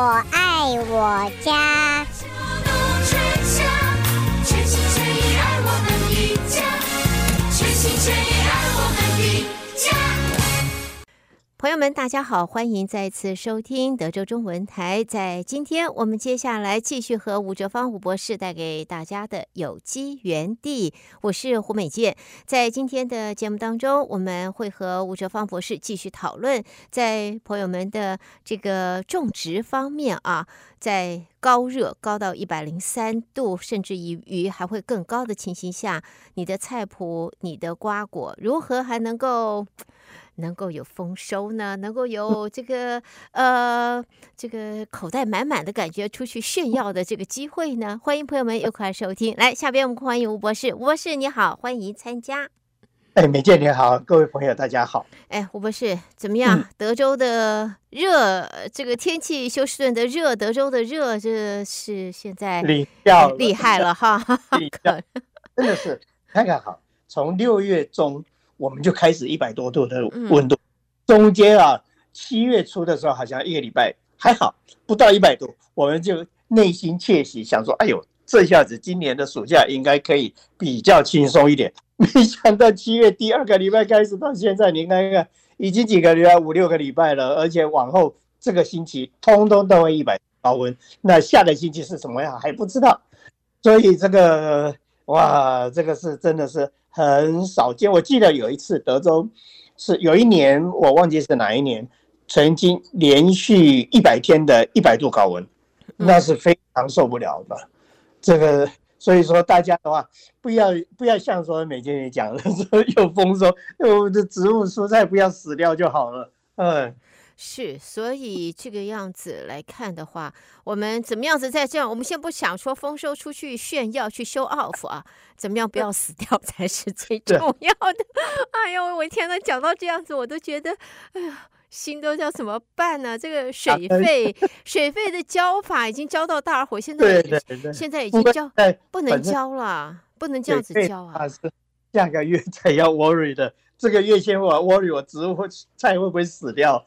我爱我家。朋友们，大家好，欢迎再次收听德州中文台。在今天，我们接下来继续和吴哲芳吴博士带给大家的有机园地。我是胡美健。在今天的节目当中，我们会和吴哲芳博士继续讨论，在朋友们的这个种植方面啊，在高热高到一百零三度，甚至于于还会更高的情形下，你的菜谱、你的瓜果如何还能够？能够有丰收呢？能够有这个呃，这个口袋满满的感觉，出去炫耀的这个机会呢？欢迎朋友们又快收听。来，下边我们欢迎吴博士。吴博士你好，欢迎参加。哎，美健你好，各位朋友大家好。哎，吴博士怎么样？嗯、德州的热，这个天气，休斯顿的热，德州的热，这是现在厉厉害了哈，真的是看看好，从六月中。我们就开始一百多度的温度，中间啊，七月初的时候好像一个礼拜还好，不到一百度，我们就内心窃喜，想说，哎呦，这下子今年的暑假应该可以比较轻松一点。没想到七月第二个礼拜开始到现在，你看看，已经几个礼拜，五六个礼拜了，而且往后这个星期通通都会一百高温，那下个星期是什么样还不知道，所以这个哇，这个是真的是。很少见，我记得有一次德州是有一年，我忘记是哪一年，曾经连续一百天的一百度高温，那是非常受不了的。这个所以说大家的话，不要不要像说美健也讲的说有丰收，有的植物蔬菜不要死掉就好了。嗯。是，所以这个样子来看的话，我们怎么样子在这样？我们先不想说丰收出去炫耀去 show off 啊，怎么样不要死掉 才是最重要的。哎呦，我天呐，讲到这样子，我都觉得，哎呀，心都要怎么办呢？这个水费，水费的交法已经交到大伙，现在现在已经交不能交了，不能这样子交啊。下个月才要 worry 的，这个月先我 worry 我植物菜会不会死掉。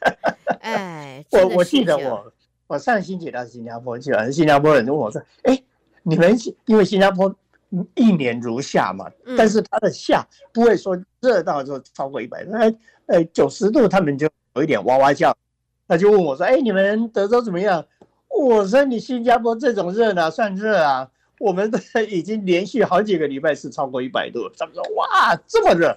哎，我我记得我我上星期到新加坡去了，新加坡人问我说：“哎，你们因为新加坡一年如夏嘛，但是它的夏不会说热到就超过一百度，呃九十度他们就有一点哇哇叫。”他就问我说：“哎，你们德州怎么样？”我说：“你新加坡这种热哪算热啊？我们已经连续好几个礼拜是超过一百度。”他们说：“哇，这么热。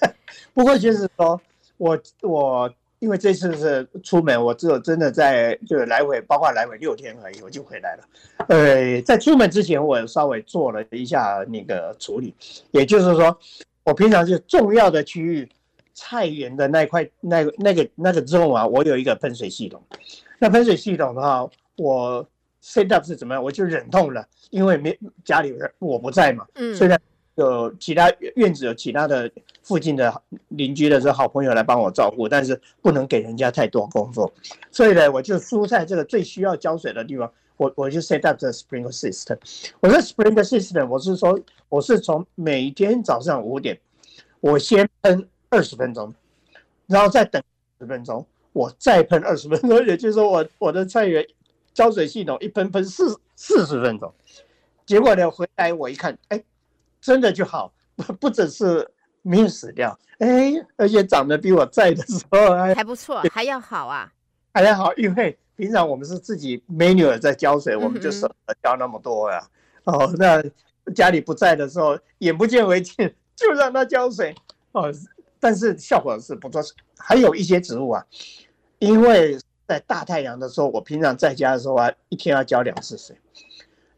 ”不过就是说我我。因为这次是出门，我只有真的在就是来回，包括来回六天而已，我就回来了。呃，在出门之前，我稍微做了一下那个处理，也就是说，我平常就重要的区域，菜园的那块那个那个那个之后啊，我有一个喷水系统。那喷水系统的话，我 set up 是怎么样？我就忍痛了，因为没家里人我不在嘛，嗯，虽然有其他院子有其他的。附近的邻居的这好朋友来帮我照顾，但是不能给人家太多工作，所以呢，我就蔬菜这个最需要浇水的地方，我我就 set up the sprinkler system。我说 sprinkler system，我是说我是从每天早上五点，我先喷二十分钟，然后再等十分钟，我再喷二十分钟，也就是说我我的菜园浇水系统一喷喷四四十分钟，结果呢回来我一看，哎，真的就好，不不只是。没有死掉，哎，而且长得比我在的时候还还不错，还要好啊，还要好，因为平常我们是自己 manual 在浇水，我们就舍得浇那么多呀。嗯、哦，那家里不在的时候，眼不见为净，就让它浇水。哦，但是效果是不错。还有一些植物啊，因为在大太阳的时候，我平常在家的时候啊，一天要浇两次水。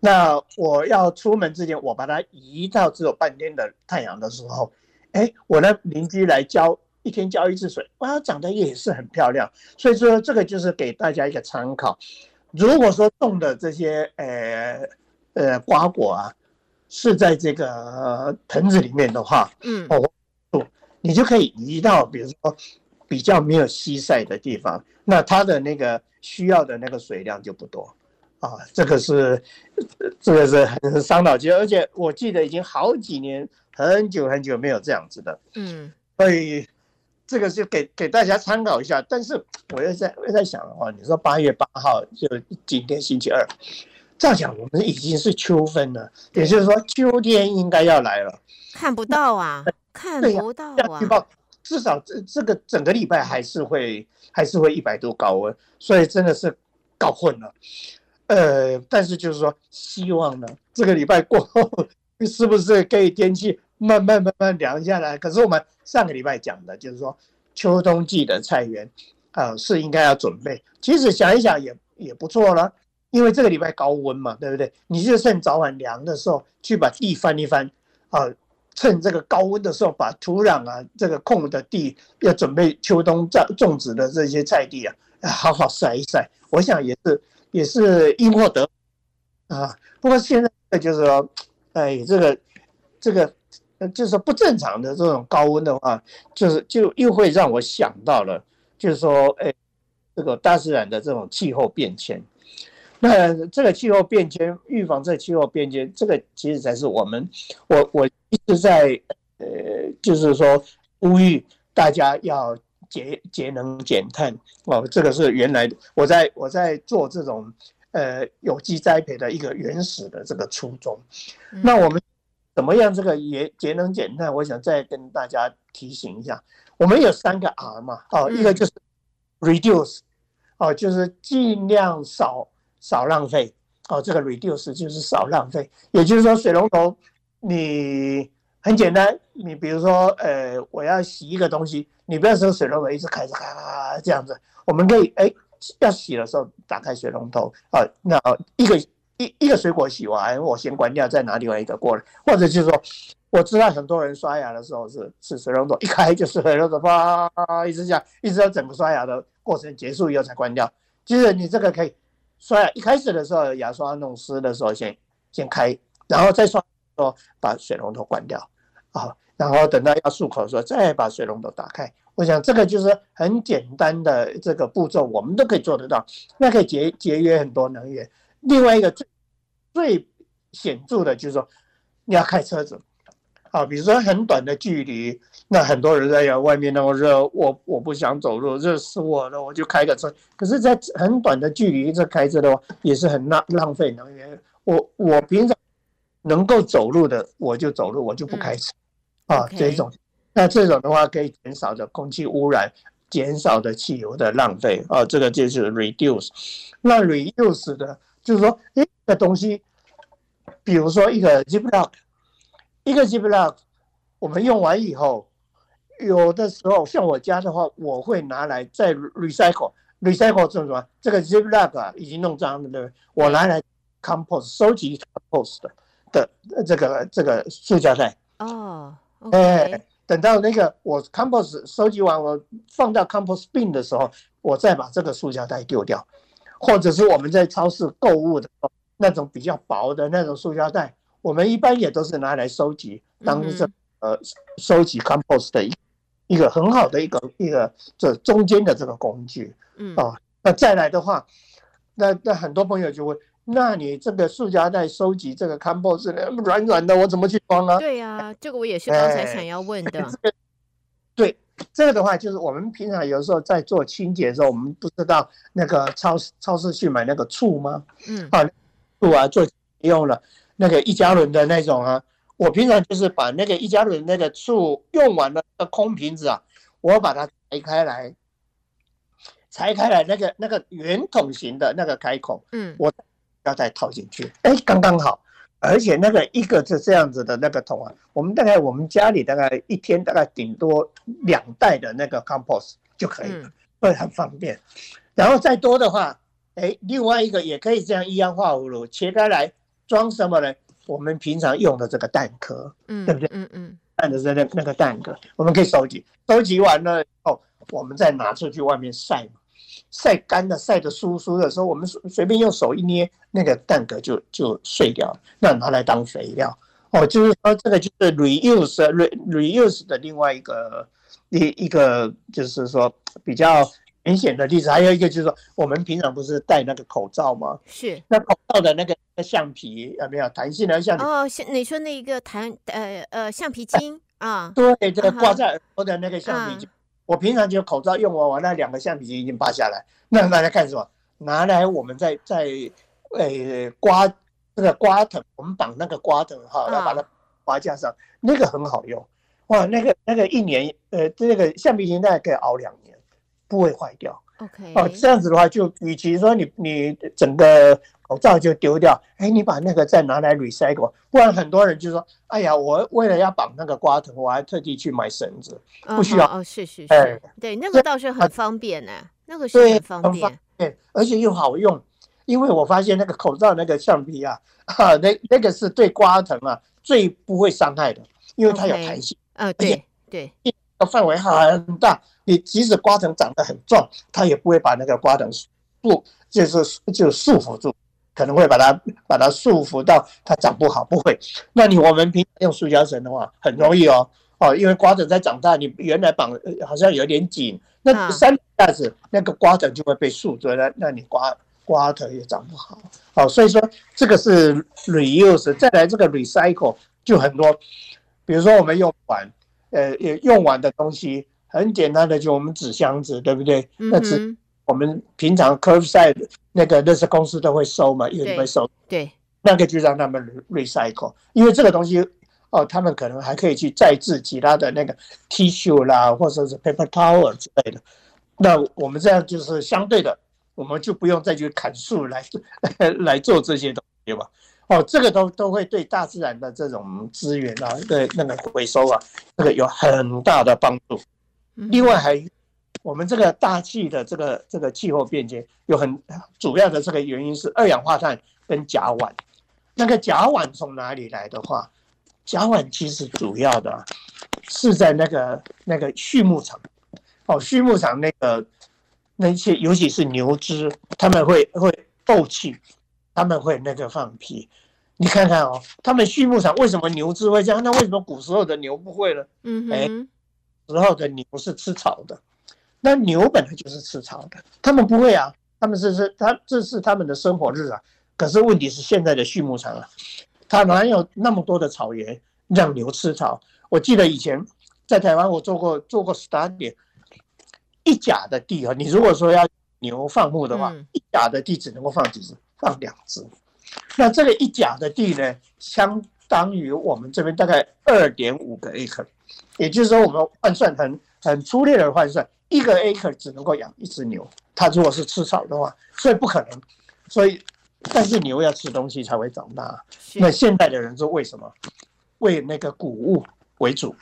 那我要出门之前，我把它移到只有半天的太阳的时候。哎，我的邻居来浇，一天浇一次水，哇，长得也是很漂亮。所以说，这个就是给大家一个参考。如果说种的这些呃呃瓜果啊，是在这个盆子里面的话，嗯，哦，你就可以移到比如说比较没有西晒的地方，那它的那个需要的那个水量就不多啊。这个是这个是很伤脑筋，而且我记得已经好几年。很久很久没有这样子的，嗯，所以这个就给给大家参考一下。但是我又在又在想的话，你说八月八号就今天星期二，这样讲我们已经是秋分了，也就是说秋天应该要来了。看不到啊，看不到啊。至少这这个整个礼拜还是会还是会一百度高温，所以真的是搞混了。呃，但是就是说，希望呢，这个礼拜过后是不是可以天气慢慢慢慢凉下来？可是我们上个礼拜讲的就是说，秋冬季的菜园啊、是应该要准备。其实想一想也也不错了，因为这个礼拜高温嘛，对不对？你就趁早晚凉的时候去把地翻一翻啊。趁这个高温的时候，把土壤啊，这个空的地要准备秋冬种种植的这些菜地啊，好好晒一晒。我想也是也是因祸得啊。不过现在就是说，哎，这个这个就是不正常的这种高温的话，就是就又会让我想到了，就是说，哎，这个大自然的这种气候变迁。那这个气候变迁，预防这气候变迁，这个其实才是我们，我我一直在，呃，就是说呼吁大家要节节能减碳哦。这个是原来我在我在做这种呃有机栽培的一个原始的这个初衷。那我们怎么样这个节节能减碳？我想再跟大家提醒一下，我们有三个 R 嘛，哦，一个就是 reduce，哦，就是尽量少。少浪费哦，这个 reduce 就是少浪费，也就是说水龙头你很简单，你比如说呃，我要洗一个东西，你不要说水龙头一直开着开这样子，我们可以哎要洗的时候打开水龙头啊，那一个一一个水果洗完，我先关掉，再拿另外一个过来，或者就是说我知道很多人刷牙的时候是是水龙头一开就是水龙头啪一直这样，一直到整个刷牙的过程结束以后才关掉，其实你这个可以。刷牙一开始的时候，牙刷弄湿的时候先先开，然后再刷说把水龙头关掉，啊，然后等到要漱口的时候再把水龙头打开。我想这个就是很简单的这个步骤，我们都可以做得到，那可以节节约很多能源。另外一个最最显著的就是说，你要开车子。啊，比如说很短的距离，那很多人在呀，外面那么热，我我不想走路，热死我了，我就开个车。可是，在很短的距离这开车的话，也是很浪浪费能源。我我平常能够走路的，我就走路，我就不开车。嗯、啊，这种，那这种的话可以减少的空气污染，减少的汽油的浪费。啊，这个就是 reduce。那 reuse 的，就是说，一个东西，比如说一个 ziplock，一个 ziplock，我们用完以后，有的时候像我家的话，我会拿来再 recycle。recycle 这种什么？这个 Ziploc 啊，已经弄脏了，对不对？我拿来 compost 收集 compost 的的这个这个塑胶袋。哦，哎，等到那个我 compost 收集完，我放到 compost bin 的时候，我再把这个塑胶袋丢掉，或者是我们在超市购物的时候，那种比较薄的那种塑胶袋。我们一般也都是拿来收集，当这呃收集 compost 的一一个很好的一个一个这中间的这个工具，嗯哦，那再来的话，那那很多朋友就会，那你这个塑胶袋收集这个 compost 软软的，我怎么去装啊？对呀、啊，这个我也是刚才想要问的。这个、对，这个的话就是我们平常有时候在做清洁的时候，我们不知道那个超市超市去买那个醋吗？嗯，啊，醋啊做用了。那个一加仑的那种啊，我平常就是把那个一加仑那个醋用完了的空瓶子啊，我把它拆开来，拆开来那个那个圆筒形的那个开口，嗯，我要再套进去，哎，刚刚好，而且那个一个是这样子的那个桶啊，我们大概我们家里大概一天大概顶多两袋的那个 compost 就可以了，会很方便。然后再多的话，哎，另外一个也可以这样一样化葫芦切开来。装什么呢？我们平常用的这个蛋壳，嗯，对不对？嗯嗯，蛋的是那那个蛋壳，我们可以收集，收集完了以后，我们再拿出去外面晒，晒干的，晒得酥酥的时候，我们随随便用手一捏，那个蛋壳就就碎掉，那拿来当肥料。哦，就是说这个就是 reuse re reuse 的另外一个一一个就是说比较。明显的例子，还有一个就是说，我们平常不是戴那个口罩吗？是。那口罩的那个橡皮有没有弹性的橡皮？哦，像你说那个弹呃呃橡皮筋啊？对，这个挂在耳朵的那个橡皮筋，我平常就口罩用完，我那两个橡皮筋已经拔下来，那 拿来干什么？拿来我们在在呃刮那个刮藤，我们绑那个刮藤哈，然后把它拔架上，那个很好用。哇，那个那个一年呃这个橡皮筋大概可以熬两年，不会坏掉。OK，哦，这样子的话，就与其说你你整个口罩就丢掉，哎，你把那个再拿来 recycle，不然很多人就说，哎呀，我为了要绑那个瓜藤，我还特地去买绳子，不需要。哦，是是是，哎，对，那个倒是很方便呢，那个是很方便，对，而且又好用，因为我发现那个口罩那个橡皮啊，哈，那那个是对瓜藤啊最不会伤害的，因为它有弹性，呃，对对，范围很大。你即使刮藤长得很壮，它也不会把那个瓜藤束，就是就束缚住，可能会把它把它束缚到它长不好，不会。那你我们平常用塑胶绳的话，很容易哦哦，因为瓜藤在长大，你原来绑好像有点紧，那三下子那个瓜藤就会被束住，那那你瓜瓜藤也长不好。好，所以说这个是 reuse，再来这个 recycle 就很多，比如说我们用完呃用完的东西。很简单的，就我们纸箱子，对不对？嗯、那纸我们平常 curbside 那个垃圾公司都会收嘛，因为会收。对，那个就让他们 recycle，因为这个东西哦，他们可能还可以去再制其他的那个 tissue 啦，或者是 paper towel 之类的。那我们这样就是相对的，我们就不用再去砍树来 来做这些东西吧。哦，这个都都会对大自然的这种资源啊，对那个回收啊，这个有很大的帮助。另外还，我们这个大气的这个这个气候变迁有很主要的这个原因是二氧化碳跟甲烷。那个甲烷从哪里来的话，甲烷其实主要的是在那个那个畜牧场，哦，畜牧场那个那些尤其是牛只，他们会会斗气，他们会那个放屁。你看看哦，他们畜牧场为什么牛只会这样？那为什么古时候的牛不会呢？嗯哼。时候的牛是吃草的，那牛本来就是吃草的，他们不会啊，他们是是他这是他们的生活日啊。可是问题是现在的畜牧场啊，它哪有那么多的草原让牛吃草？我记得以前在台湾我做过做过 study，一甲的地啊，你如果说要牛放牧的话，一甲的地只能够放几只？放两只。那这个一甲的地呢，相当于我们这边大概二点五个 acre。也就是说，我们换算很很粗略的换算，一个 acre 只能够养一只牛。它如果是吃草的话，所以不可能。所以，但是牛要吃东西才会长大。那现代的人是为什么？为那个谷物为主，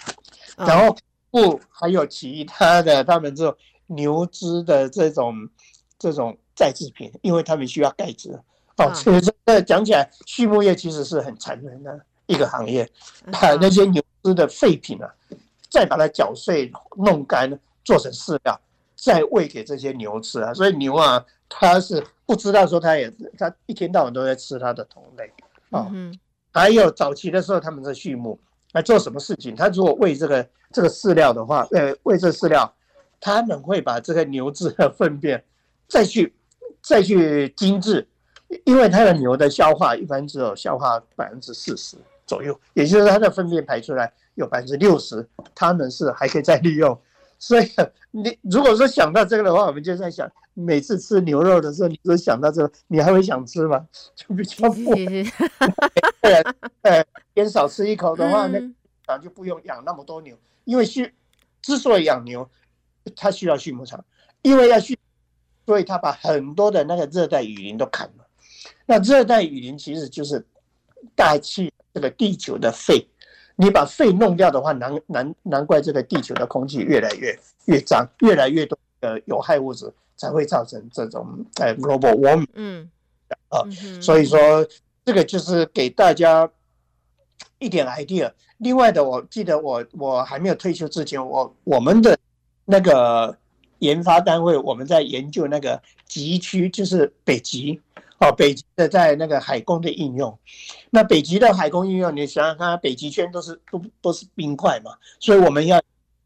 然后不还有其他的，他们这种牛脂的这种这种再制品，因为他们需要钙质。哦，所以这讲起来，畜牧业其实是很残忍的一个行业，把那些牛只的废品啊。再把它搅碎、弄干，做成饲料，再喂给这些牛吃啊！所以牛啊，它是不知道说它也，它一天到晚都在吃它的同类啊。还有早期的时候，他们在畜牧来做什么事情？他如果喂这个这个饲料的话，呃，喂这饲料，他们会把这个牛只的粪便再去再去精制，因为它的牛的消化一般只有消化百分之四十左右，也就是它的粪便排出来。有百分之六十，他们是还可以再利用，所以 你如果说想到这个的话，我们就在想，每次吃牛肉的时候，你说想到这个，你还会想吃吗？就比较不，对，呃，减少吃一口的话，那啊就不用养那么多牛，因为畜之所以养牛，它需要畜牧场，因为要畜，所以他把很多的那个热带雨林都砍了。那热带雨林其实就是大气这个地球的肺。你把肺弄掉的话，难难难怪这个地球的空气越来越越脏，越来越多的有害物质才会造成这种呃 global warming。嗯，啊，所以说这个就是给大家一点 idea。另外的，我记得我我还没有退休之前，我我们的那个研发单位，我们在研究那个极区，就是北极。哦，北极的在那个海工的应用，那北极的海工应用，你想想看，北极圈都是都都是冰块嘛，所以我们要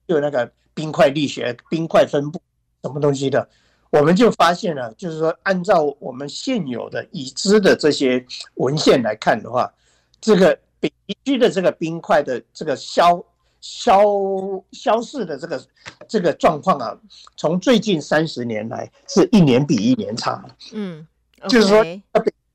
有那个冰块力学、冰块分布什么东西的，我们就发现了，就是说按照我们现有的已知的这些文献来看的话，这个北极区的这个冰块的这个消消消逝的这个这个状况啊，从最近三十年来是一年比一年差。嗯、就是说，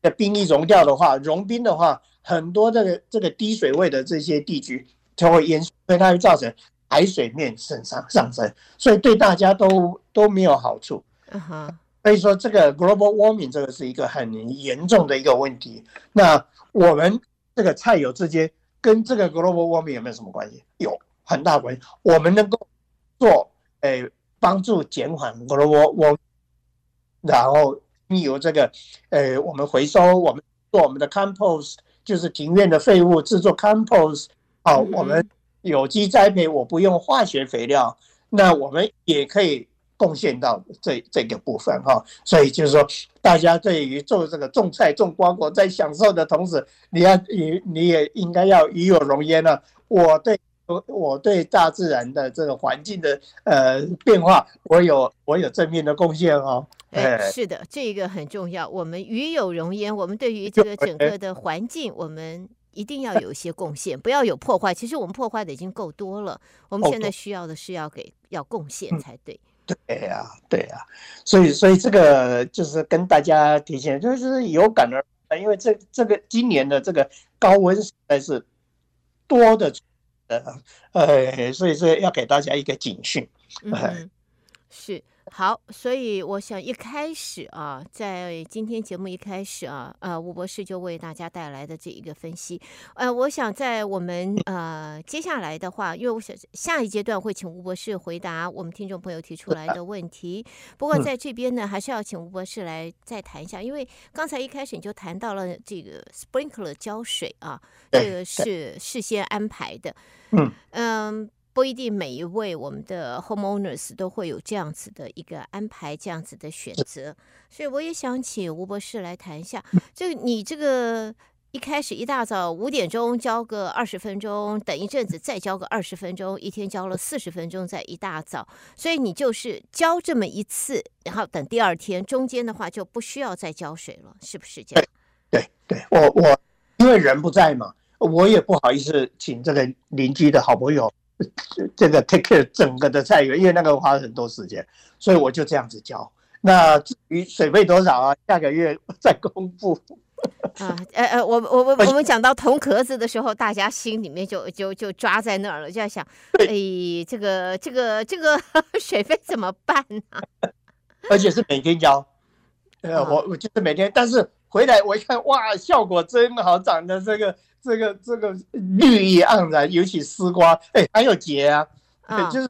的冰一融掉的话，融冰的话，很多这个这个低水位的这些地区就会淹，所以它会造成海水面上上上升，所以对大家都都没有好处。嗯哼，所以说这个 global warming 这个是一个很严重的一个问题。那我们这个菜友之间跟这个 global warming 有没有什么关系？有很大关系。我们能够做，诶，帮助减缓 global warming，然后由这个，呃，我们回收，我们做我们的 compost，就是庭院的废物制作 compost，好，我们有机栽培，我不用化学肥料，那我们也可以。贡献到这这个部分哈，所以就是说，大家对于做这个种菜种瓜果，在享受的同时，你要你你也应该要与有荣焉呢。我对我对大自然的这个环境的呃变化，我有我有正面的贡献哦。哎，是的，这个很重要。我们与有荣焉，我们对于这个整个的环境，我们一定要有一些贡献，不要有破坏。其实我们破坏的已经够多了，我们现在需要的是要给要贡献才对。对呀、啊，对呀、啊，所以所以这个就是跟大家提醒，就是有感而，因为这这个今年的这个高温实在是多的，呃呃，所以说要给大家一个警讯，嗯，是。好，所以我想一开始啊，在今天节目一开始啊，呃，吴博士就为大家带来的这一个分析，呃，我想在我们呃接下来的话，因为我想下一阶段会请吴博士回答我们听众朋友提出来的问题。不过在这边呢，还是要请吴博士来再谈一下，因为刚才一开始你就谈到了这个 sprinkler 浇水啊，这个是事先安排的，嗯。嗯。不一定每一位我们的 homeowners 都会有这样子的一个安排，这样子的选择，所以我也想请吴博士来谈一下，就你这个一开始一大早五点钟浇个二十分钟，等一阵子再浇个二十分钟，一天浇了四十分钟，在一大早，所以你就是浇这么一次，然后等第二天，中间的话就不需要再浇水了，是不是这样？对对，我我因为人不在嘛，我也不好意思请这个邻居的好朋友。这个 take care 整个的菜园，因为那个花了很多时间，所以我就这样子浇。那至于水费多少啊？下个月再公布。啊，呃呃，我我我 我们讲到铜壳子的时候，大家心里面就就就抓在那儿了，就在想，哎，这个这个这个 水费怎么办呢？而且是每天浇，呃，我我就是每天，但是回来我一看，哇，效果真好，长的这个。这个这个绿意盎然，尤其丝瓜，哎，还有结啊，对，就是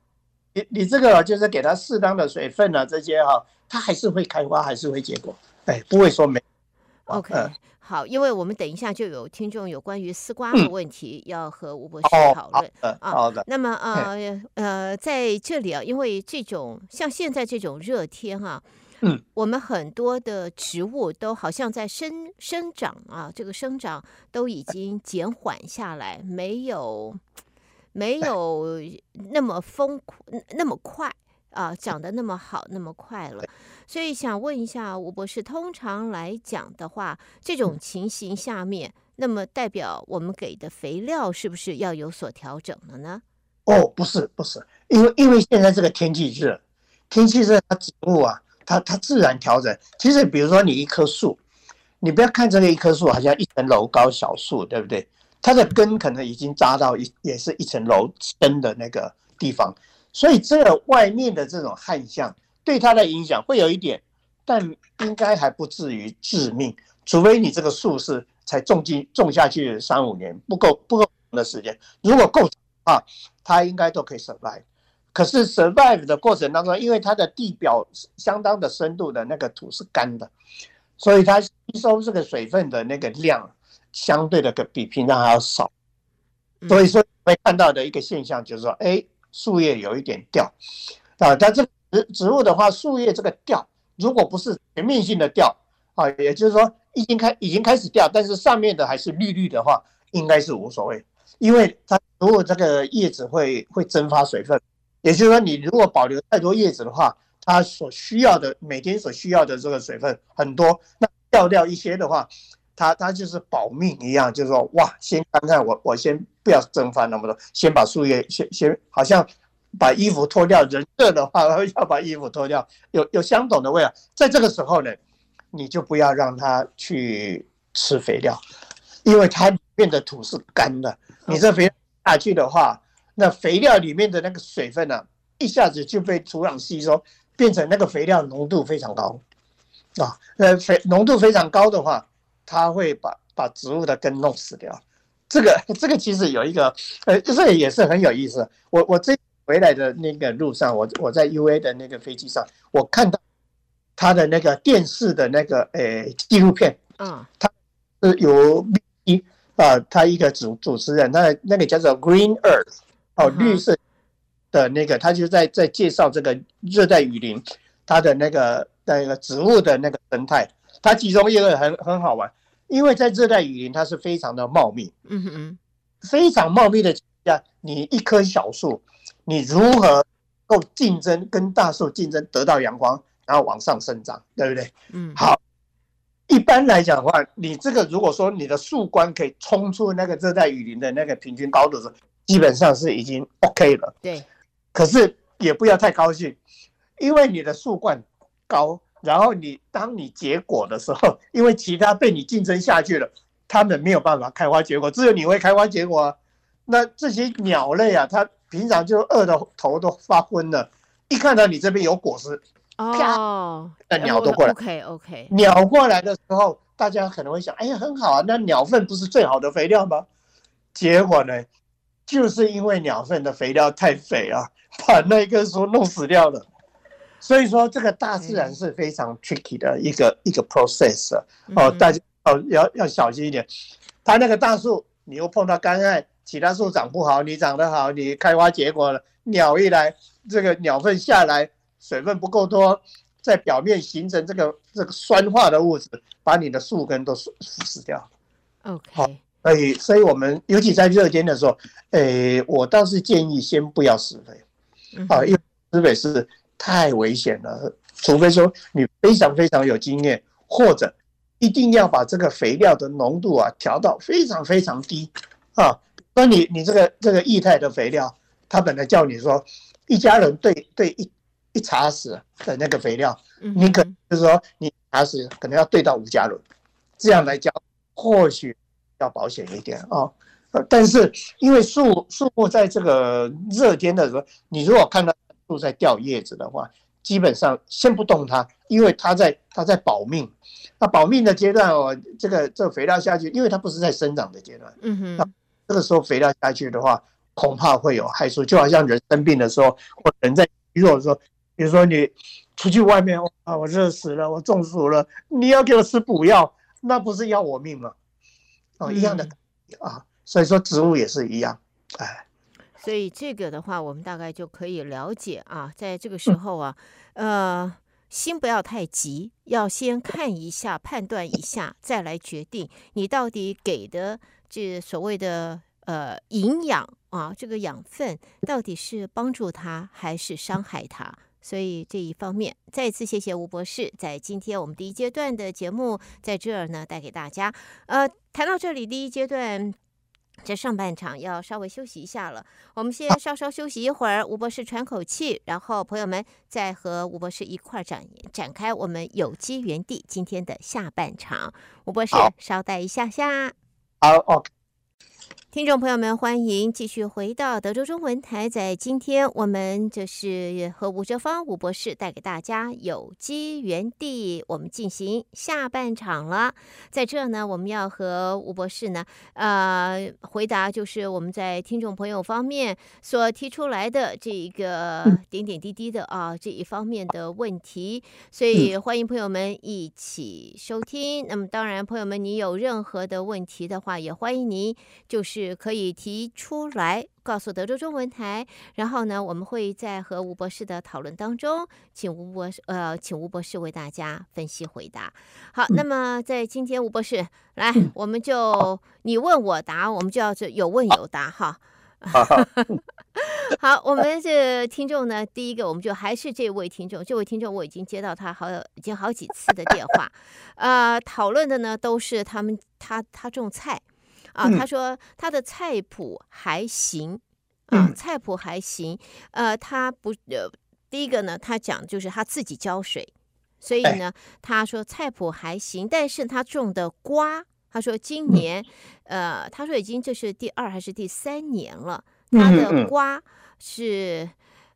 你你这个就是给它适当的水分啊，这些哈，它还是会开花，还是会结果，哎，不会说没。OK，好，因为我们等一下就有听众有关于丝瓜的问题要和吴博士讨论啊。好的。那么呃呃，在这里啊，因为这种像现在这种热天哈。嗯，我们很多的植物都好像在生生长啊，这个生长都已经减缓下来，没有 没有那么疯那么快啊，长得那么好那么快了。所以想问一下吴博士，通常来讲的话，这种情形下面，那么代表我们给的肥料是不是要有所调整了呢？哦，不是不是，因为因为现在这个天气热，天气热，它植物啊。它它自然调整，其实比如说你一棵树，你不要看这个一棵树好像一层楼高小树，对不对？它的根可能已经扎到一也是一层楼深的那个地方，所以这个外面的这种旱象对它的影响会有一点，但应该还不至于致命，除非你这个树是才种进种下去三五年，不够不够的时间，如果够啊，它应该都可以 survive。可是 survive 的过程当中，因为它的地表相当的深度的那个土是干的，所以它吸收这个水分的那个量相对的比平常还要少。所以说会看到的一个现象就是说，哎，树叶有一点掉啊。但这植植物的话，树叶这个掉，如果不是全面性的掉啊，也就是说已经开已经开始掉，但是上面的还是绿绿的话，应该是无所谓，因为它如果这个叶子会会蒸发水分。也就是说，你如果保留太多叶子的话，它所需要的每天所需要的这个水分很多，那掉掉一些的话，它它就是保命一样，就是说哇，先看看我，我先不要蒸发那么多，先把树叶先先好像把衣服脱掉，人热的话 要把衣服脱掉，有有相同的味道。在这个时候呢，你就不要让它去吃肥料，因为它里面的土是干的，你这肥下去的话，那肥料里面的那个水分呢、啊，一下子就被土壤吸收，变成那个肥料浓度非常高。啊，那，肥浓度非常高的话，它会把把植物的根弄死掉。这个 这个其实有一个，呃，这个也是很有意思。我我这回来的那个路上，我我在 UA 的那个飞机上，我看到他的那个电视的那个呃纪录片，嗯，他是有一啊，他一个主主持人，那那个叫做 Green Earth，哦，绿色的那个，他就在在介绍这个热带雨林，它的那个。那个植物的那个生态，它其中一个很很好玩，因为在热带雨林，它是非常的茂密，嗯嗯，非常茂密的情况下，你一棵小树，你如何够竞争跟大树竞争，得到阳光，然后往上生长，对不对？嗯，好，一般来讲的话，你这个如果说你的树冠可以冲出那个热带雨林的那个平均高度的时候，基本上是已经 OK 了。对，可是也不要太高兴，因为你的树冠。高，然后你当你结果的时候，因为其他被你竞争下去了，他们没有办法开花结果，只有你会开花结果啊。那这些鸟类啊，它平常就饿的头都发昏了，一看到你这边有果实，哦，那鸟都过来。OK OK。鸟过来的时候，大家可能会想，哎呀，很好啊，那鸟粪不是最好的肥料吗？结果呢，就是因为鸟粪的肥料太肥啊，把那棵树弄死掉了。所以说，这个大自然是非常 tricky 的一个一个 process 哦，大家哦要要小心一点。它那个大树，你又碰到干旱，其他树长不好，你长得好，你开花结果了，鸟一来，这个鸟粪下来，水分不够多，在表面形成这个这个酸化的物质，把你的树根都腐蚀掉。OK，好，所以所以我们尤其在热天的时候，诶，我倒是建议先不要施肥，啊，因为施肥是。太危险了，除非说你非常非常有经验，或者一定要把这个肥料的浓度啊调到非常非常低啊。那你你这个这个液态的肥料，他本来叫你说一家人对对一一茶匙的那个肥料，你可就是说你茶匙可能要对到五加仑，这样来浇或许要保险一点啊。但是因为树树木在这个热天的时候，你如果看到。树在掉叶子的话，基本上先不动它，因为它在它在保命。那保命的阶段哦，这个这个肥料下去，因为它不是在生长的阶段。嗯哼。那这个时候肥料下去的话，恐怕会有害处。就好像人生病的时候，或人在虚弱的时候，比如说你出去外面啊，我热死了，我中暑了，你要给我吃补药，那不是要我命吗？哦，一样的啊。所以说植物也是一样，哎。所以这个的话，我们大概就可以了解啊，在这个时候啊，呃，心不要太急，要先看一下、判断一下，再来决定你到底给的这所谓的呃营养啊，这个养分到底是帮助他还是伤害他。所以这一方面，再次谢谢吴博士，在今天我们第一阶段的节目在这儿呢带给大家。呃，谈到这里，第一阶段。这上半场要稍微休息一下了，我们先稍稍休息一会儿，吴博士喘口气，然后朋友们再和吴博士一块儿展展开我们有机园地今天的下半场。吴博士，稍待一下下。好。听众朋友们，欢迎继续回到德州中文台。在今天，我们就是和吴哲芳吴博士带给大家有机园地，我们进行下半场了。在这呢，我们要和吴博士呢，呃，回答就是我们在听众朋友方面所提出来的这一个点点滴滴的啊这一方面的问题。所以，欢迎朋友们一起收听。那么，当然，朋友们，你有任何的问题的话，也欢迎您就是。可以提出来告诉德州中文台，然后呢，我们会在和吴博士的讨论当中，请吴博士呃，请吴博士为大家分析回答。好，那么在今天吴博士来，我们就你问我答，我们就要有问有答哈。好，我们这听众呢，第一个我们就还是这位听众，这位听众我已经接到他好已经好几次的电话，呃，讨论的呢都是他们他他种菜啊，他说他的菜谱还行啊，菜谱还行，呃，他不呃，第一个呢，他讲就是他自己浇水，所以呢，他说菜谱还行，但是他种的瓜，他说今年呃，他说已经这是第二还是第三年了。他的瓜是，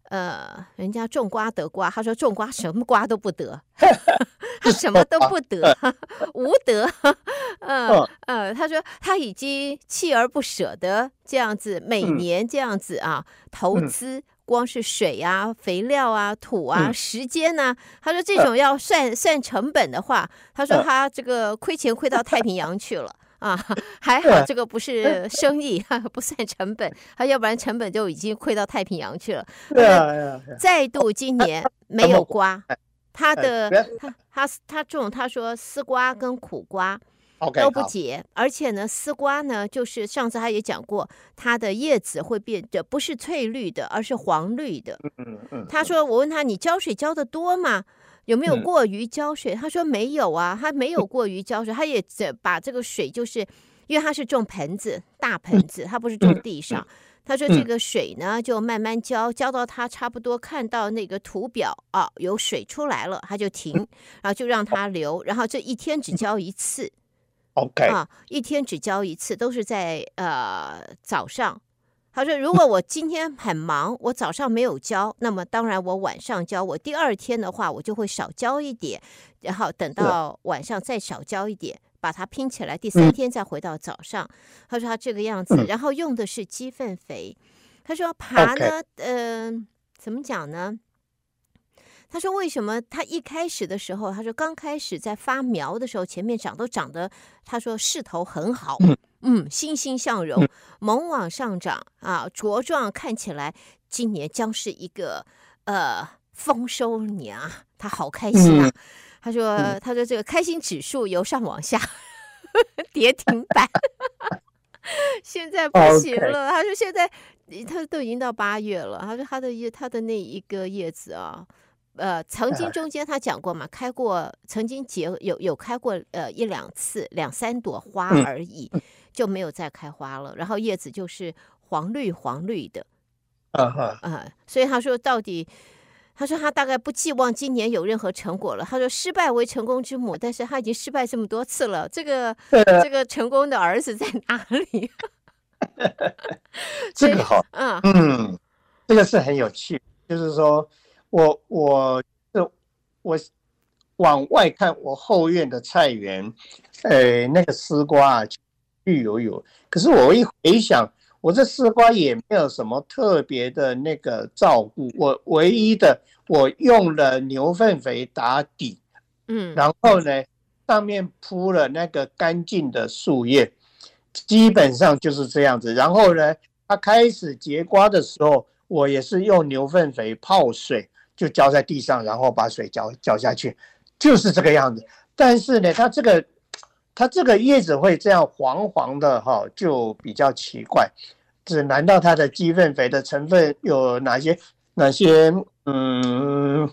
呃，人家种瓜得瓜，他说种瓜什么瓜都不得，他 什么都不得，无德。嗯嗯，他说他已经锲而不舍的这样子，每年这样子啊，投资光是水啊、肥料啊、土啊、时间呢，他说这种要算算成本的话，他说他这个亏钱亏到太平洋去了。啊，还好这个不是。生意，不算成本，他要不然成本就已经亏到太平洋去了。对啊，再度今年没有瓜，他的他他他种他说丝瓜跟苦瓜都不结，而且呢丝瓜呢就是上次他也讲过，它的叶子会变得不是翠绿的，而是黄绿的。他说我问他你浇水浇的多吗？有没有过于浇水？他说没有啊，他没有过于浇水，他也把这个水，就是因为他是种盆子，大盆子，他不是种地上。他说这个水呢，就慢慢浇，浇到他差不多看到那个图表啊，有水出来了，他就停，然后就让它流，然后这一天只浇一次。OK 啊，一天只浇一次，都是在呃早上。他说：“如果我今天很忙，我早上没有浇，那么当然我晚上浇。我第二天的话，我就会少浇一点，然后等到晚上再少浇一点，把它拼起来。第三天再回到早上。他说他这个样子，然后用的是鸡粪肥。他说爬呢，嗯、呃，怎么讲呢？他说为什么他一开始的时候，他说刚开始在发苗的时候，前面长都长得，他说势头很好。”嗯，欣欣向荣，猛往上涨啊，茁壮，看起来今年将是一个呃丰收年啊，他好开心啊！他说，他说这个开心指数由上往下 跌停板，现在不行了。他说现在他都已经到八月了，他说他的叶他的那一个叶子啊。呃，曾经中间他讲过嘛，开过，曾经结有有开过呃一两次，两三朵花而已，就没有再开花了。然后叶子就是黄绿黄绿的，啊哈啊，所以他说到底，他说他大概不寄望今年有任何成果了。他说失败为成功之母，但是他已经失败这么多次了，这个这个成功的儿子在哪里？这个好，嗯嗯，这个是很有趣，就是说。我我是我往外看，我后院的菜园，呃，那个丝瓜啊，绿油油。可是我一回想，我这丝瓜也没有什么特别的那个照顾，我唯一的我用了牛粪肥打底，嗯，然后呢，上面铺了那个干净的树叶，基本上就是这样子。然后呢，它开始结瓜的时候，我也是用牛粪肥泡水。就浇在地上，然后把水浇浇下去，就是这个样子。但是呢，它这个它这个叶子会这样黄黄的哈，就比较奇怪。这难道它的鸡粪肥的成分有哪些？哪些？嗯，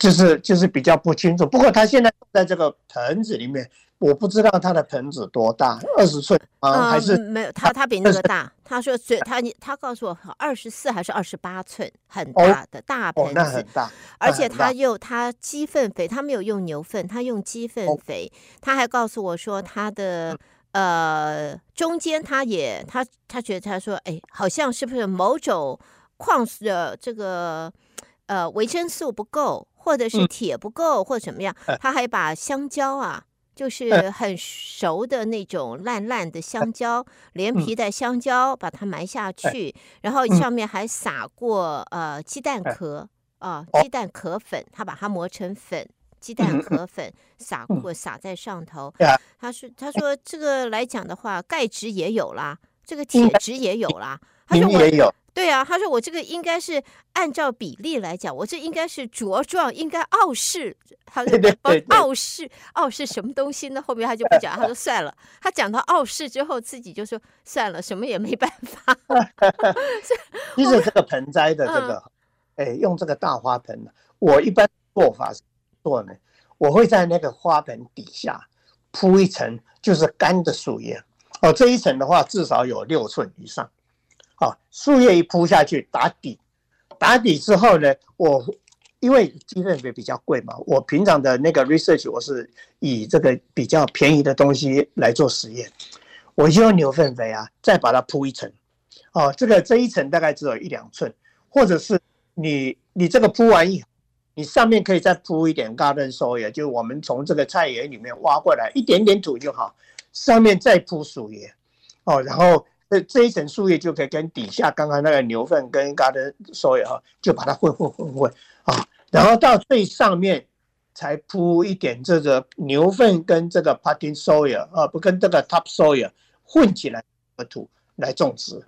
就是就是比较不清楚。不过他现在在这个盆子里面。我不知道他的盆子多大，二十寸啊，还是没有？他他比那个大。他说最他他告诉我二十四还是二十八寸，很大的大盆子，那很大。而且他又他鸡粪肥，他没有用牛粪，他用鸡粪肥。他还告诉我说他的呃中间他也他他觉得他说哎，好像是不是某种矿的这个呃维生素不够，或者是铁不够，或者怎么样？他还把香蕉啊。就是很熟的那种烂烂的香蕉，连皮带香蕉，把它埋下去，然后上面还撒过呃鸡蛋壳啊，鸡蛋壳粉，他把它磨成粉，鸡蛋壳粉撒过撒在上头。他说他说这个来讲的话，钙质也有啦，这个铁质也有啦。他说我对啊，他说我这个应该是按照比例来讲，我这应该是茁壮，应该傲视。他说傲视，傲视什么东西呢？后面他就不讲，他说算了。他讲到傲视之后，自己就说算了，什么也没办法。其实这个盆栽的这个，哎、嗯，用这个大花盆，我一般做法是做呢，我会在那个花盆底下铺一层，就是干的树叶。哦，这一层的话至少有六寸以上。啊，树叶一铺下去打底，打底之后呢，我因为鸡粪肥比较贵嘛，我平常的那个 research 我是以这个比较便宜的东西来做实验，我就用牛粪肥啊，再把它铺一层，哦，这个这一层大概只有一两寸，或者是你你这个铺完以，你上面可以再铺一点 garden soil，就我们从这个菜园里面挖过来一点点土就好，上面再铺树叶，哦，然后。这这一层树叶就可以跟底下刚刚那个牛粪跟 garden soil 哈，就把它混混混混啊，然后到最上面才铺一点这个牛粪跟这个 potting soil 啊，不跟这个 top soil 混起来的土来种植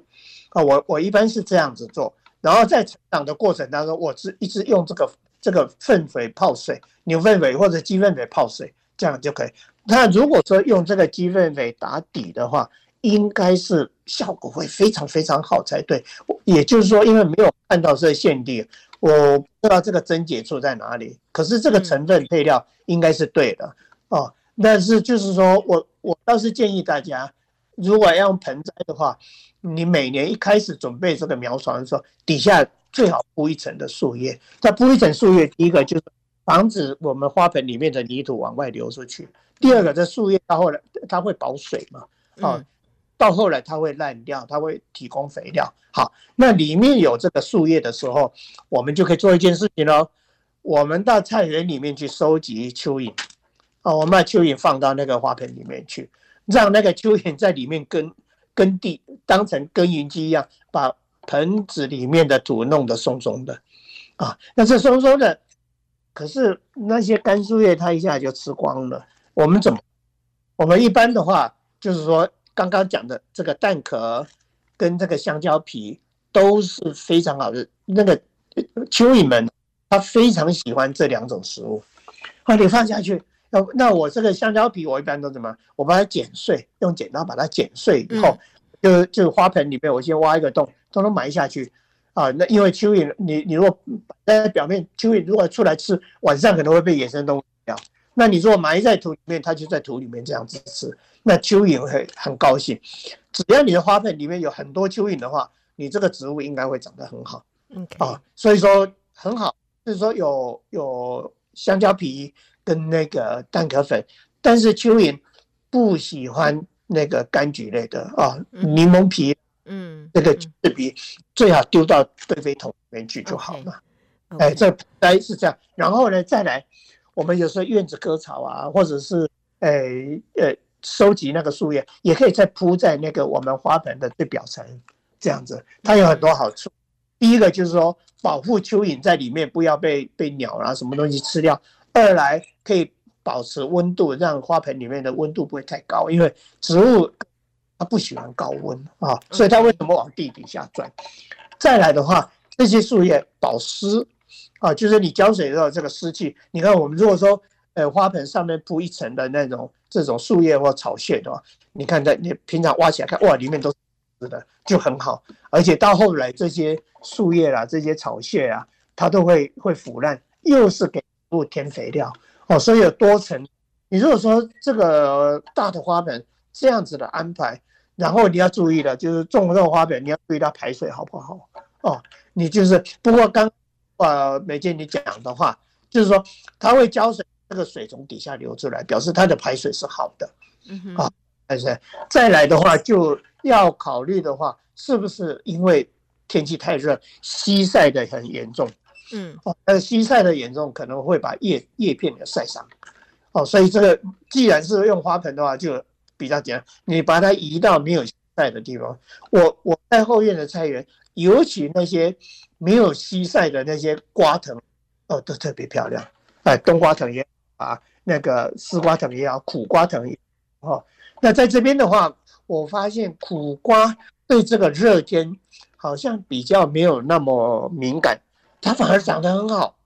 啊，我我一般是这样子做，然后在成长的过程当中，我是一直用这个这个粪肥泡水，牛粪肥或者鸡粪肥泡水，这样就可以。那如果说用这个鸡粪肥打底的话，应该是效果会非常非常好才对，也就是说，因为没有看到这个限定，我不知道这个症结处在哪里。可是这个成分配料应该是对的哦。但是就是说我我倒是建议大家，如果要用盆栽的话，你每年一开始准备这个苗床的时候，底下最好铺一层的树叶。再铺一层树叶，第一个就是防止我们花盆里面的泥土往外流出去；第二个，这树叶它后来它会保水嘛，哦。到后来它会烂掉，它会提供肥料。好，那里面有这个树叶的时候，我们就可以做一件事情喽。我们到菜园里面去收集蚯蚓，啊，我们把蚯蚓放到那个花盆里面去，让那个蚯蚓在里面耕耕地，当成耕耘机一样，把盆子里面的土弄得松松的。啊，那这松松的，可是那些干树叶它一下就吃光了。我们怎么？我们一般的话就是说。刚刚讲的这个蛋壳跟这个香蕉皮都是非常好的。那个蚯蚓们，它非常喜欢这两种食物。好，你放下去，那那我这个香蕉皮，我一般都怎么？我把它剪碎，用剪刀把它剪碎以后，就就花盆里面，我先挖一个洞，通通埋下去。啊，那因为蚯蚓，你你如果在表面，蚯蚓如果出来吃，晚上可能会被野生动物咬。那你如果埋在土里面，它就在土里面这样子吃。那蚯蚓会很高兴，只要你的花盆里面有很多蚯蚓的话，你这个植物应该会长得很好。嗯，啊，所以说很好，就是说有有香蕉皮跟那个蛋壳粉，但是蚯蚓不喜欢那个柑橘类的啊，柠檬皮，嗯，这个橘子皮最好丢到堆肥桶里面去就好了。哎，这大概是这样。然后呢，再来，我们有时候院子割草啊，或者是呃呃。收集那个树叶，也可以再铺在那个我们花盆的最表层，这样子，它有很多好处。第一个就是说，保护蚯蚓在里面不要被被鸟啊什么东西吃掉；二来可以保持温度，让花盆里面的温度不会太高，因为植物它不喜欢高温啊，所以它为什么往地底下钻？再来的话，这些树叶保湿啊，就是你浇水的时候这个湿气，你看我们如果说。呃，花盆上面铺一层的那种这种树叶或草屑的话，你看在你平常挖起来看，哇，里面都是的，就很好。而且到后来这些树叶啊，这些草屑啊，它都会会腐烂，又是给植物添肥料哦。所以有多层。你如果说这个大的花盆这样子的安排，然后你要注意的，就是种这种花盆，你要注意它排水好不好哦。你就是不过刚呃美娟你讲的话，就是说它会浇水。这个水从底下流出来，表示它的排水是好的，嗯啊，但是再来的话就要考虑的话，是不是因为天气太热，西晒的很严重，嗯，哦，那西晒的严重可能会把叶叶片给晒伤，哦，所以这个既然是用花盆的话，就比较简单，你把它移到没有西晒的地方。我我在后院的菜园，尤其那些没有西晒的那些瓜藤，哦，都特别漂亮，哎，冬瓜藤也。啊，那个丝瓜藤也好，苦瓜藤也好，那在这边的话，我发现苦瓜对这个热天好像比较没有那么敏感，它反而长得很好。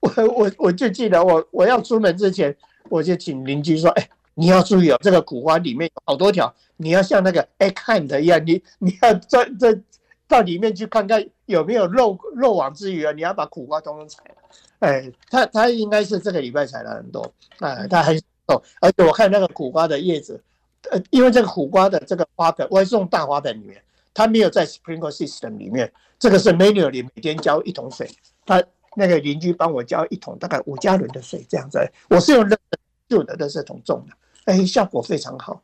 我我我就记得我我要出门之前，我就请邻居说：“哎，你要注意哦，这个苦瓜里面有好多条，你要像那个 egg hunt 一样，你你要钻钻到里面去看看有没有漏漏网之鱼啊！你要把苦瓜统统采了。”哎，他他应该是这个礼拜采了很多，哎，他很哦，而且我看那个苦瓜的叶子，呃，因为这个苦瓜的这个花盆，我也是用大花盆里面，它没有在 sprinkle system 里面，这个是 manually 每天浇一桶水，他那个邻居帮我浇一桶大概五加仑的水这样子，我是用热旧的热水桶种的，哎，效果非常好。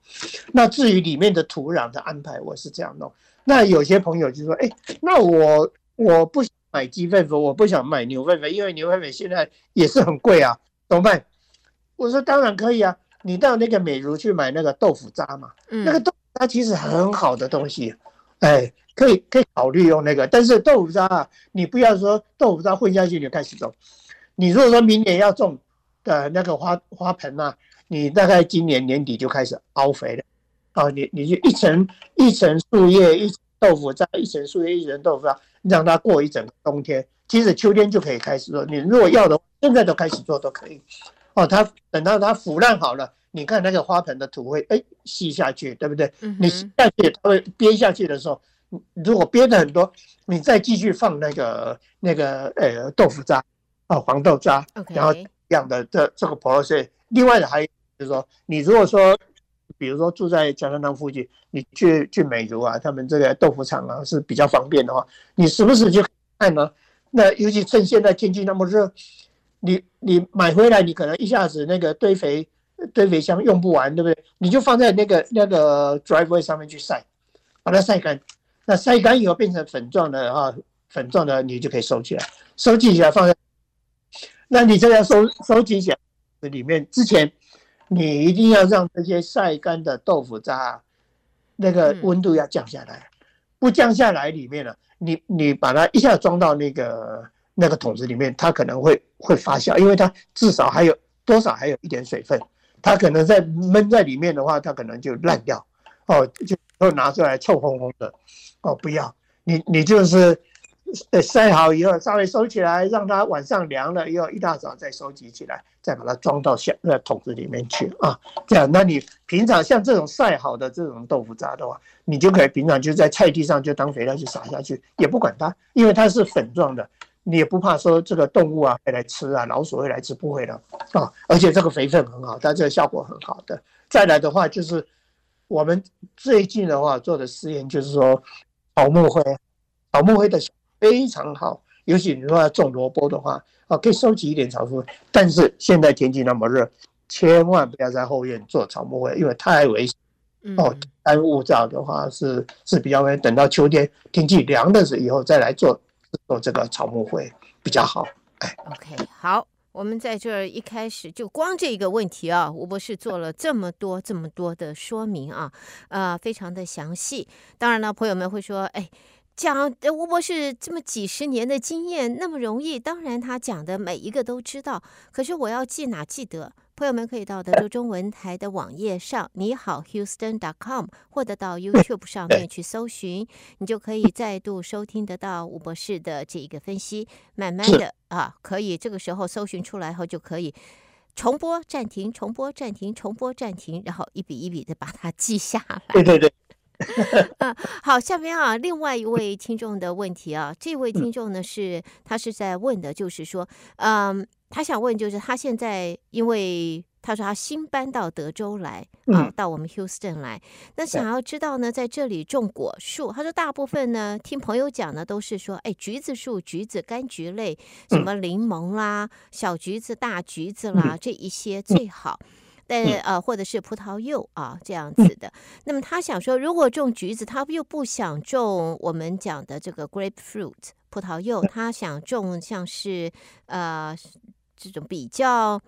那至于里面的土壤的安排，我是这样弄。那有些朋友就说，哎，那我我不。买鸡粪肥，我不想买牛粪肥，因为牛粪肥现在也是很贵啊，怎么办？我说当然可以啊，你到那个美如去买那个豆腐渣嘛，嗯、那个豆腐渣其实很好的东西，哎，可以可以考虑用那个，但是豆腐渣啊，你不要说豆腐渣混下去你就开始种，你如果说明年要种的那个花花盆啊，你大概今年年底就开始凹肥了，哦，你你就一层一层树叶，一层豆腐渣，一层树叶，一层豆腐渣。让它过一整个冬天，其实秋天就可以开始做。你如果要的，现在都开始做都可以。哦，它等到它腐烂好了，你看那个花盆的土会哎吸下去，对不对？你吸下去，它会憋下去的时候，如果憋的很多，你再继续放那个那个呃豆腐渣啊、哦、黄豆渣.然后这样的这这个婆碎。另外的还有就是说，你如果说。比如说住在交通堂附近，你去去美如啊，他们这个豆腐厂啊是比较方便的话，你时不时就看呢？那尤其趁现在天气那么热，你你买回来，你可能一下子那个堆肥堆肥箱用不完，对不对？你就放在那个那个 driveway 上面去晒，把它晒干。那晒干以后变成粉状的啊，粉状的你就可以收起来，收集起来放在。那你这样收收集起来里面之前。你一定要让这些晒干的豆腐渣，那个温度要降下来，不降下来里面呢，你你把它一下装到那个那个桶子里面，它可能会会发酵，因为它至少还有多少还有一点水分，它可能在闷在里面的话，它可能就烂掉，哦，就会拿出来臭烘烘的，哦，不要，你你就是。呃，晒好以后稍微收起来，让它晚上凉了以后，一大早再收集起来，再把它装到小那桶子里面去啊。这样，那你平常像这种晒好的这种豆腐渣的话，你就可以平常就在菜地上就当肥料去撒下去，也不管它，因为它是粉状的，你也不怕说这个动物啊会来吃啊，老鼠会来吃，不会的啊。而且这个肥分很好，它这个效果很好的。再来的话就是我们最近的话做的实验就是说草木灰，草木灰的。非常好，尤其你说要种萝卜的话，啊，可以收集一点草木灰。但是现在天气那么热，千万不要在后院做草木灰，因为太危险。哦，干物燥的话是是比较危险。等到秋天天气凉的时候以后再来做做这个草木灰比较好。哎，OK，好，我们在这儿一开始就光这个问题啊，吴博士做了这么多这么多的说明啊，呃，非常的详细。当然了，朋友们会说，哎。讲吴博士这么几十年的经验那么容易，当然他讲的每一个都知道。可是我要记哪记得？朋友们可以到德州中文台的网页上，你好 Houston.com，或者到 YouTube 上面去搜寻，你就可以再度收听得到吴博士的这一个分析。慢慢的啊，可以这个时候搜寻出来后就可以重播暂停，重播暂停，重播暂停，然后一笔一笔的把它记下来。对对对。啊，好，下面啊，另外一位听众的问题啊，这位听众呢是他是在问的，就是说，嗯，他想问，就是他现在因为他说他新搬到德州来啊，到我们 Houston 来，那想要知道呢，在这里种果树，他说大部分呢，听朋友讲呢都是说，哎，橘子树、橘子、柑橘类，什么柠檬啦、小橘子、大橘子啦，这一些最好。但呃，或者是葡萄柚啊这样子的。那么他想说，如果种橘子，他又不想种我们讲的这个 grapefruit 葡萄柚，他想种像是呃这种比较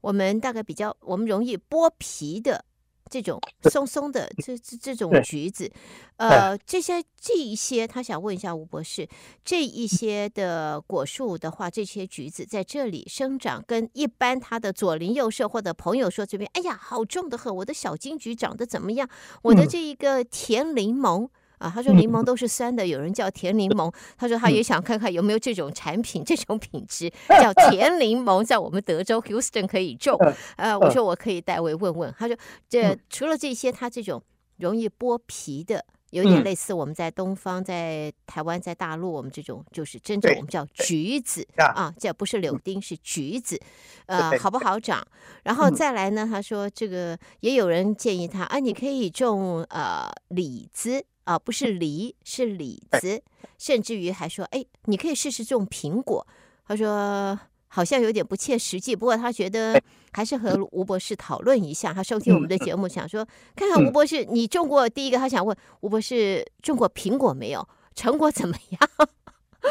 我们大概比较我们容易剥皮的。这种松松的这这这种橘子，呃，这些这一些，他想问一下吴博士，这一些的果树的话，这些橘子在这里生长，跟一般他的左邻右舍或者朋友说这边，哎呀，好重的很，我的小金桔长得怎么样？我的这一个甜柠檬啊，他说柠檬都是酸的，有人叫甜柠檬。他说他也想看看有没有这种产品，这种品质 叫甜柠檬，在我们德州 Houston 可以种。呃，我说我可以代为问问。他说这除了这些，他这种容易剥皮的。有点类似我们在东方，在台湾，在大陆，我们这种就是真正我们叫橘子啊，这不是柳丁，是橘子，呃，好不好长？然后再来呢，他说这个也有人建议他啊，你可以种呃李子啊，不是梨，是李子，甚至于还说，哎，你可以试试种苹果。他说。好像有点不切实际，不过他觉得还是和吴博士讨论一下。他收听我们的节目，想说看看吴博士，你种过第一个，他想问吴博士种过苹果没有？成果怎么样？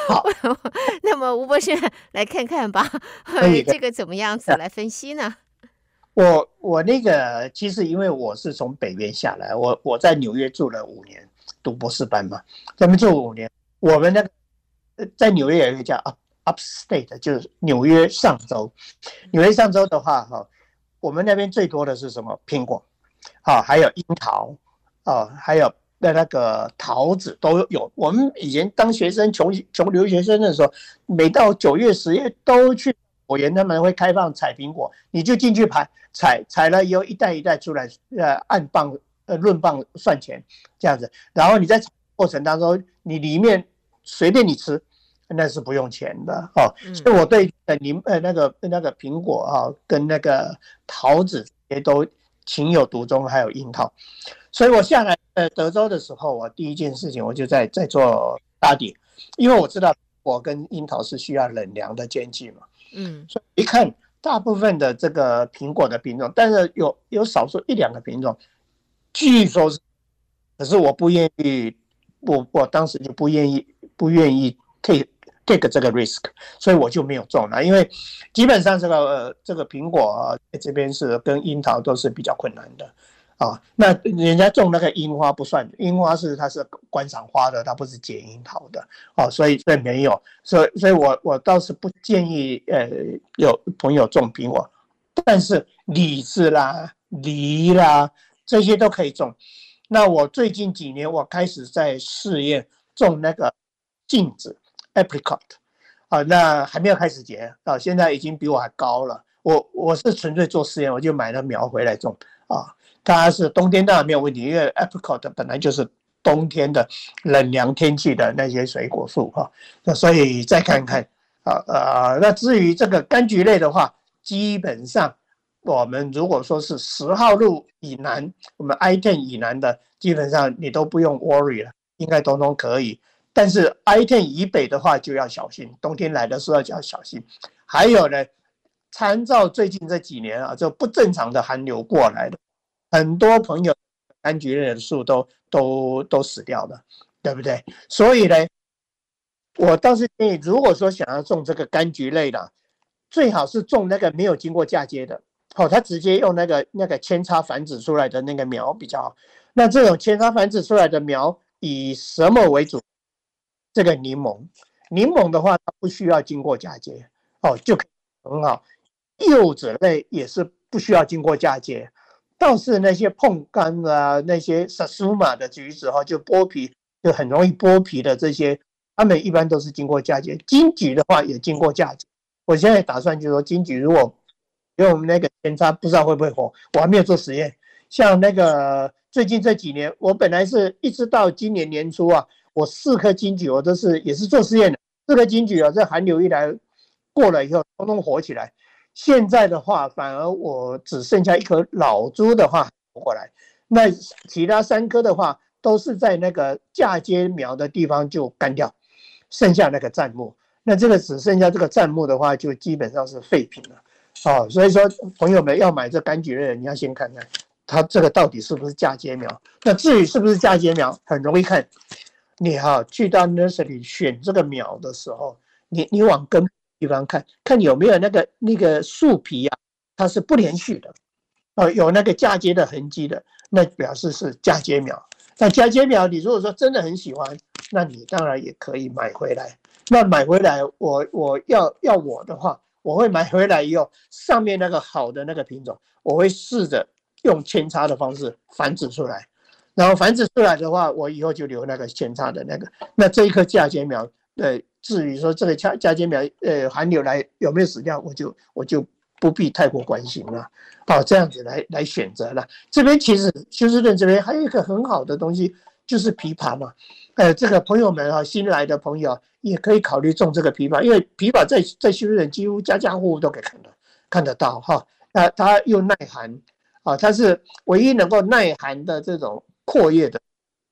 好，那么吴博士来看看吧，这个怎么样子来分析呢？我我那个其实因为我是从北边下来，我我在纽约住了五年，读博士班嘛，咱们住五年，我们那在纽约有一个叫 Up。Upstate 就是纽约上州，纽约上州的话，哈，我们那边最多的是什么？苹果，啊，还有樱桃，啊，还有那那个桃子都有。我们以前当学生，穷穷留学生的时候，每到九月十月都去果园，他们会开放采苹果，你就进去采，采采了以后一袋一袋出来，呃，按磅呃论磅算钱这样子。然后你在过程当中，你里面随便你吃。那是不用钱的哦，所以我对呃柠呃那个那个苹果啊跟那个桃子也都情有独钟，还有樱桃，所以我下来呃德州的时候，我第一件事情我就在在做打底，因为我知道我跟樱桃是需要冷凉的天气嘛，嗯，所以一看大部分的这个苹果的品种，但是有有少数一两个品种，据说是，可是我不愿意，我我当时就不愿意不愿意 take。take 这个 risk，所以我就没有种了，因为基本上这个呃这个苹果啊，这边是跟樱桃都是比较困难的啊。那人家种那个樱花不算，樱花是它是观赏花的，它不是结樱桃的哦，所以所以没有，所以所以我我倒是不建议呃有朋友种苹果，但是李子啦、梨啦这些都可以种。那我最近几年我开始在试验种那个镜子。Apricot，啊，那还没有开始结啊，现在已经比我还高了。我我是纯粹做试验，我就买了苗回来种啊。它是冬天当然没有问题，因为 Apricot 本来就是冬天的冷凉天气的那些水果树哈。那所以再看看啊啊，那至于这个柑橘类的话，基本上我们如果说是十号路以南，我们 I ten 以南的，基本上你都不用 worry 了，应该通通可以。但是 I ten 以北的话就要小心，冬天来的时候就要小心。还有呢，参照最近这几年啊，就不正常的寒流过来的，很多朋友柑橘类的树都都都死掉了，对不对？所以呢，我倒是建议，如果说想要种这个柑橘类的，最好是种那个没有经过嫁接的，好，它直接用那个那个扦插繁殖出来的那个苗比较好。那这种扦插繁殖出来的苗以什么为主？这个柠檬，柠檬的话，它不需要经过嫁接哦，就很好。柚子类也是不需要经过嫁接，倒是那些碰柑啊，那些萨苏玛的橘子哈，就剥皮就很容易剥皮的这些，它们一般都是经过嫁接。金桔的话也经过嫁接。我现在打算就是说，金桔如果因为我们那个扦插不知道会不会活，我还没有做实验。像那个最近这几年，我本来是一直到今年年初啊。我四颗金桔，我都是也是做实验的。四颗金桔啊，这寒流一来过了以后，通通活起来。现在的话，反而我只剩下一颗老株的话活过来。那其他三颗的话，都是在那个嫁接苗的地方就干掉，剩下那个砧木。那这个只剩下这个砧木的话，就基本上是废品了。哦，所以说朋友们要买这柑橘类的，你要先看看它这个到底是不是嫁接苗。那至于是不是嫁接苗，很容易看。你哈去到 nursery 选这个苗的时候，你你往根地方看看有没有那个那个树皮啊，它是不连续的，哦，有那个嫁接的痕迹的，那表示是嫁接苗。那嫁接苗，你如果说真的很喜欢，那你当然也可以买回来。那买回来，我我要要我的话，我会买回来以后，上面那个好的那个品种，我会试着用扦插的方式繁殖出来。然后繁殖出来的话，我以后就留那个扦插的那个。那这一颗嫁接苗，呃，至于说这个嫁嫁接苗，呃，寒流来有没有死掉，我就我就不必太过关心了。好，这样子来来选择了。这边其实休斯顿这边还有一个很好的东西，就是枇杷嘛。呃，这个朋友们啊，新来的朋友也可以考虑种这个枇杷，因为枇杷在在休斯顿几乎家家户户都可以看到看得到哈。那它又耐寒啊，它是唯一能够耐寒的这种阔叶的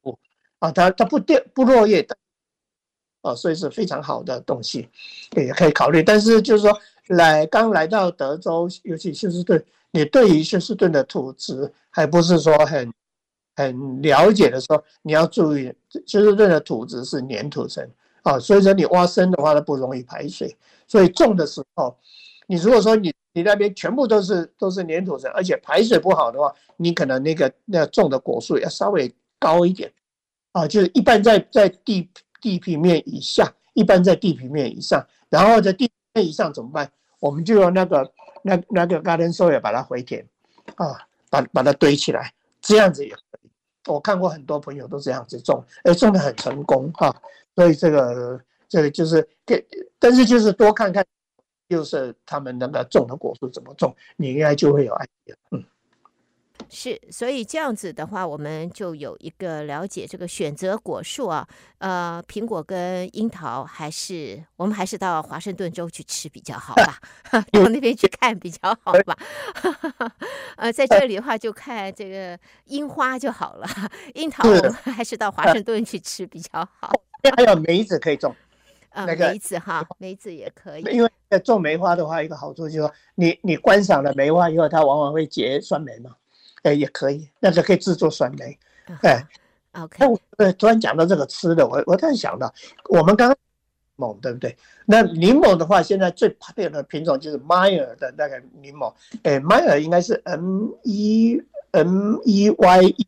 物啊，它它不掉不落叶的啊，所以是非常好的东西，也可以考虑。但是就是说来刚来到德州，尤其休斯顿，你对于休斯顿的土质还不是说很。很了解的时候，你要注意，休斯顿的土质是黏土层啊，所以说你挖深的话，它不容易排水。所以种的时候，你如果说你你那边全部都是都是黏土层，而且排水不好的话，你可能那个那种的果树要稍微高一点啊，就是一般在在地地平面以下，一般在地平面以上，然后在地面以上怎么办？我们就用那个那那个 garden soil 把它回填啊，把把它堆起来，这样子也。我看过很多朋友都这样子种，哎，种的很成功哈，所以这个这个就是给，但是就是多看看，就是他们那个种的果树怎么种，你应该就会有 idea，嗯。是，所以这样子的话，我们就有一个了解这个选择果树啊，呃，苹果跟樱桃，还是我们还是到华盛顿州去吃比较好吧，到那边去看比较好吧。呃，在这里的话就看这个樱花就好了，樱桃我们还是到华盛顿去吃比较好。还有梅子可以种，呃，梅子哈，梅子也可以。因为种梅花的话，一个好处就是说，你你观赏了梅花以后，它往往会结酸梅嘛。哎，也可以，那个可以制作酸梅。哎，OK。那我突然讲到这个吃的，我我突然想到，我们刚檬对不对？那柠檬的话，现在最 popular 的品种就是 Meyer 的那个柠檬。哎，Meyer 应该是 M E M E Y E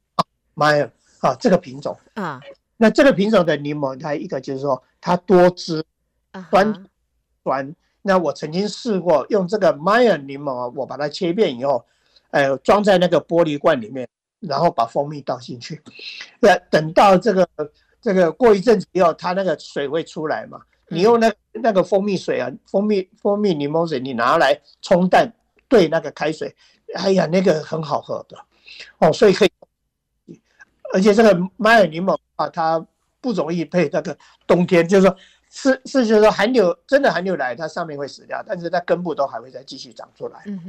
Meyer 啊，这个品种啊。那这个品种的柠檬，它一个就是说它多汁，酸酸。那我曾经试过用这个 Meyer 柠檬啊，我把它切片以后。呃，装在那个玻璃罐里面，然后把蜂蜜倒进去。那等到这个这个过一阵子以后，它那个水会出来嘛？你用那那个蜂蜜水啊，蜂蜜蜂蜜柠檬水，你拿来冲淡兑那个开水，哎呀，那个很好喝的哦，所以可以。而且这个麦尔柠檬啊，它不容易配那个冬天，就是说，是是就是说寒流真的寒流来，它上面会死掉，但是它根部都还会再继续长出来。嗯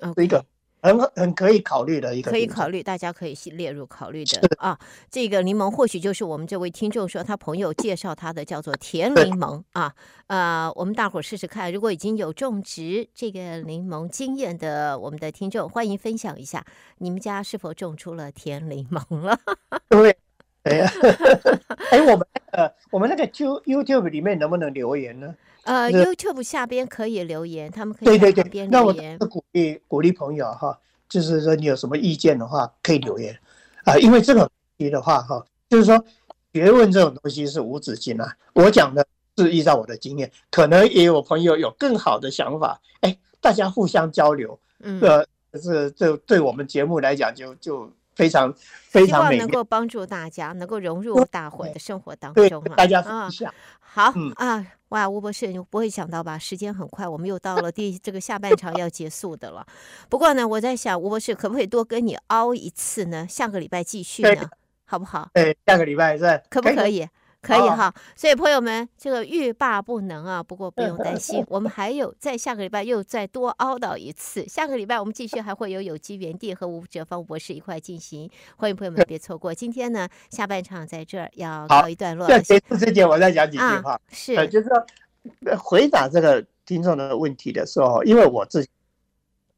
哼，这个。很很可以考虑的一个，可以考虑，大家可以列入考虑的啊。这个柠檬或许就是我们这位听众说他朋友介绍他的，叫做甜柠檬啊。呃，我们大伙试试看，如果已经有种植这个柠檬经验的我们的听众，欢迎分享一下，你们家是否种出了甜柠檬了？对，哎呀，哎，我们呃，我们那个 You YouTube 里面能不能留言呢？呃，YouTube 下边可以留言，他们可以对对对，那我鼓励鼓励朋友哈，就是说你有什么意见的话可以留言。啊，因为这个题的话哈，就是说学问这种东西是无止境啊。我讲的是依照我的经验，可能也有朋友有更好的想法，哎，大家互相交流，嗯，呃，是这对我们节目来讲就就非常非常美，希望能够帮助大家能够融入大伙的生活当中大家分享。好啊。哇，吴博士，你不会想到吧？时间很快，我们又到了第这个下半场要结束的了。不过呢，我在想，吴博士可不可以多跟你凹一次呢？下个礼拜继续呢，好不好？哎，下个礼拜是可不可以？可以哈，所以朋友们，这个欲罢不能啊。不过不用担心，我们还有在下个礼拜又再多凹到一次。下个礼拜我们继续还会有有机园地和吴哲芳博士一块进行，欢迎朋友们别错过。今天呢，下半场在这儿要告一段落。在结束之前，我再讲几句话。啊、是，就是说回答这个听众的问题的时候，因为我自己，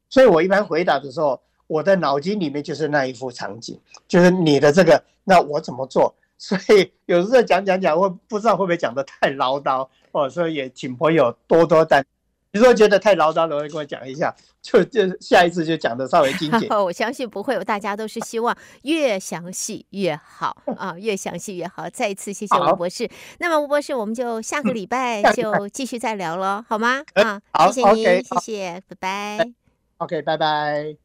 所以我一般回答的时候，我的脑筋里面就是那一幅场景，就是你的这个，那我怎么做？所以有时候讲讲讲，我不知道会不会讲的太唠叨哦，所以也请朋友多多担。你如果觉得太唠叨的，会跟我讲一下，就就下一次就讲的稍微精简。我相信不会，大家都是希望越详细越好啊，越详细越好。再一次谢谢吴博士。那么吴博士，我们就下个礼拜就继续再聊了，好吗？啊，谢谢您，谢谢，拜拜。OK，拜拜。